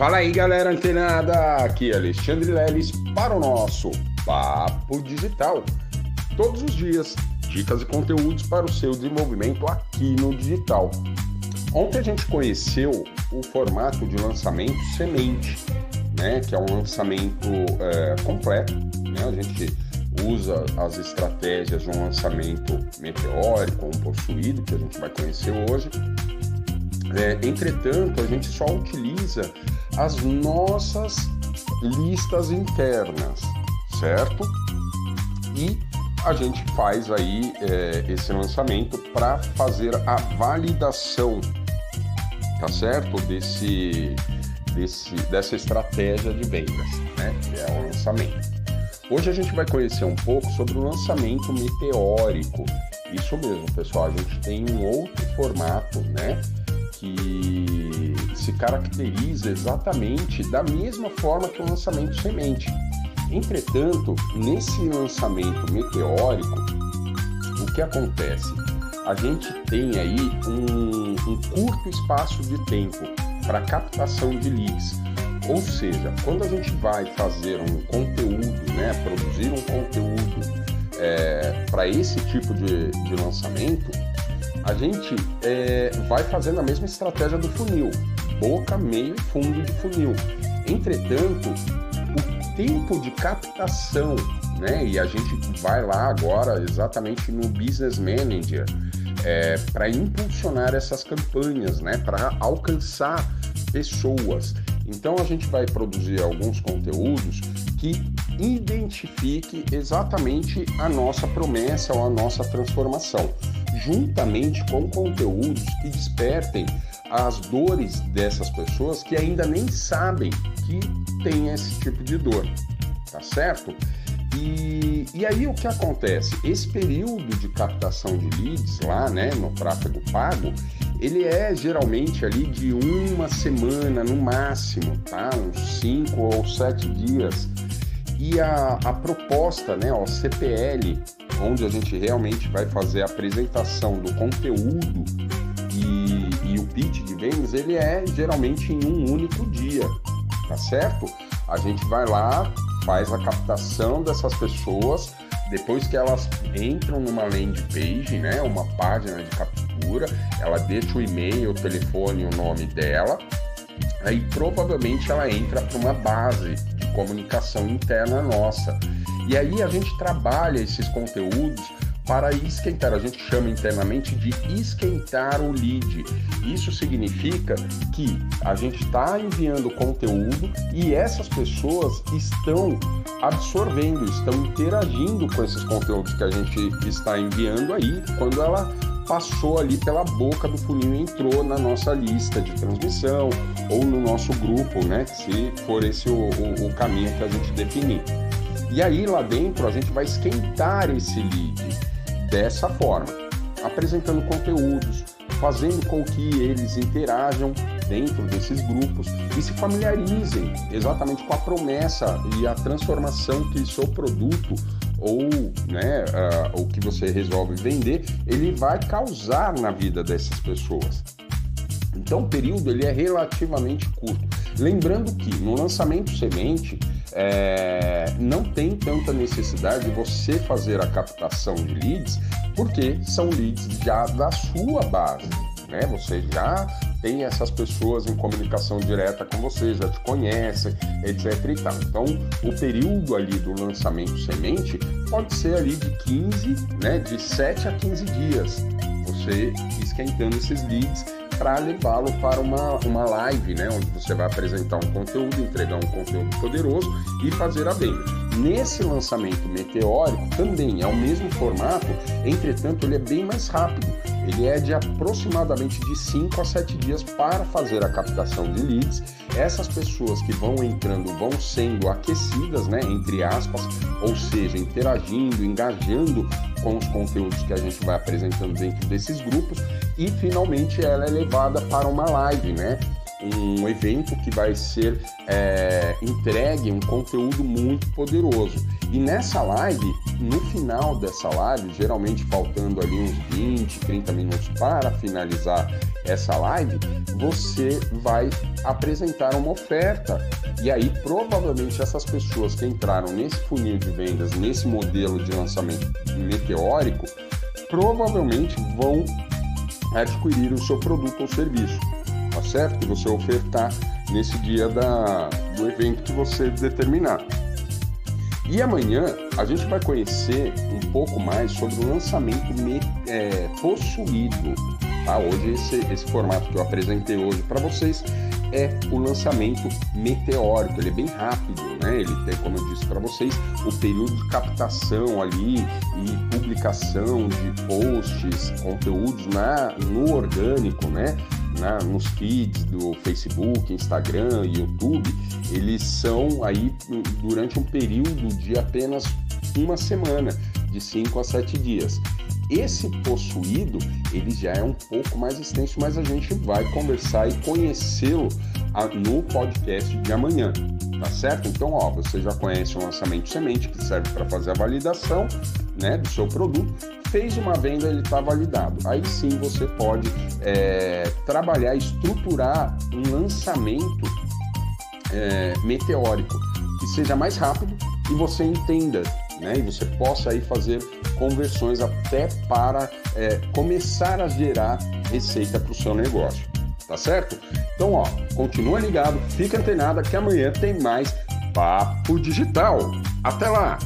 Fala aí, galera antenada! Aqui é Alexandre Leles para o nosso Papo Digital. Todos os dias, dicas e conteúdos para o seu desenvolvimento aqui no digital. Ontem a gente conheceu o formato de lançamento semente, né? Que é um lançamento é, completo. Né? A gente usa as estratégias de um lançamento meteórico um possuído, que a gente vai conhecer hoje. É, entretanto, a gente só utiliza as nossas listas internas, certo? E a gente faz aí é, esse lançamento para fazer a validação, tá certo? Desse, desse, dessa estratégia de vendas, né? Que é o lançamento. Hoje a gente vai conhecer um pouco sobre o lançamento meteórico. Isso mesmo, pessoal. A gente tem um outro formato, né? Que se caracteriza exatamente da mesma forma que o lançamento semente. Entretanto, nesse lançamento meteórico, o que acontece? A gente tem aí um, um curto espaço de tempo para captação de leads. Ou seja, quando a gente vai fazer um conteúdo, né, produzir um conteúdo é, para esse tipo de, de lançamento, a gente é, vai fazendo a mesma estratégia do funil, boca, meio e fundo de funil. Entretanto, o tempo de captação, né? E a gente vai lá agora exatamente no Business Manager é, para impulsionar essas campanhas, né? Para alcançar pessoas. Então a gente vai produzir alguns conteúdos que identifique exatamente a nossa promessa ou a nossa transformação, juntamente com conteúdos que despertem as dores dessas pessoas que ainda nem sabem que tem esse tipo de dor, tá certo? E, e aí o que acontece? Esse período de captação de leads lá, né, no tráfego pago, ele é geralmente ali de uma semana no máximo, tá? Uns cinco ou sete dias. E a, a proposta, né, o CPL, onde a gente realmente vai fazer a apresentação do conteúdo pitch de vendas, ele é geralmente em um único dia, tá certo? A gente vai lá, faz a captação dessas pessoas, depois que elas entram numa landing page, né, uma página de captura, ela deixa o e-mail, o telefone, o nome dela, aí provavelmente ela entra para uma base de comunicação interna nossa. E aí a gente trabalha esses conteúdos para esquentar. A gente chama internamente de esquentar o lead. Isso significa que a gente está enviando conteúdo e essas pessoas estão absorvendo, estão interagindo com esses conteúdos que a gente está enviando aí quando ela passou ali pela boca do funil e entrou na nossa lista de transmissão ou no nosso grupo, né? Se for esse o, o, o caminho que a gente definir. E aí lá dentro a gente vai esquentar esse lead dessa forma, apresentando conteúdos, fazendo com que eles interajam dentro desses grupos e se familiarizem exatamente com a promessa e a transformação que seu produto ou né, uh, o que você resolve vender, ele vai causar na vida dessas pessoas. Então o período ele é relativamente curto. Lembrando que no lançamento semente é, não tem tanta necessidade de você fazer a captação de leads, porque são leads já da sua base. Né? Você já tem essas pessoas em comunicação direta com você, já te conhecem, etc. E tal. Então, o período ali do lançamento semente pode ser ali de 15, né, de 7 a 15 dias, você esquentando esses leads para levá-lo para uma, uma live, né, onde você vai apresentar um conteúdo, entregar um conteúdo poderoso e fazer a venda. Nesse lançamento meteórico também é o mesmo formato, entretanto ele é bem mais rápido. Ele é de aproximadamente de 5 a 7 dias para fazer a captação de leads. Essas pessoas que vão entrando vão sendo aquecidas, né, entre aspas, ou seja, interagindo, engajando com os conteúdos que a gente vai apresentando dentro desses grupos e finalmente ela é levada para uma live, né? Um evento que vai ser é, entregue um conteúdo muito poderoso. E nessa live no final dessa live, geralmente faltando ali uns 20, 30 minutos para finalizar essa live, você vai apresentar uma oferta. E aí, provavelmente, essas pessoas que entraram nesse funil de vendas, nesse modelo de lançamento meteórico, provavelmente vão adquirir o seu produto ou serviço, tá certo? Que você ofertar nesse dia da, do evento que você determinar. E amanhã a gente vai conhecer um pouco mais sobre o lançamento me, é, possuído. Tá? Hoje esse, esse formato que eu apresentei hoje para vocês é o lançamento meteórico. Ele é bem rápido, né? Ele tem, como eu disse para vocês, o período de captação ali e publicação de posts, conteúdos na, no orgânico, né? Na, nos feeds do Facebook, Instagram, YouTube, eles são aí durante um período de apenas uma semana, de 5 a 7 dias. Esse possuído, ele já é um pouco mais extenso, mas a gente vai conversar e conhecê-lo no podcast de amanhã, tá certo? Então, ó, você já conhece o lançamento semente, que serve para fazer a validação, né, do seu produto. Fez uma venda, ele está validado. Aí sim você pode é, trabalhar, estruturar um lançamento é, meteórico que seja mais rápido e você entenda né? E você possa aí fazer conversões até para é, começar a gerar receita para o seu negócio. Tá certo? Então, ó, continua ligado, fica antenado que amanhã tem mais Papo Digital. Até lá!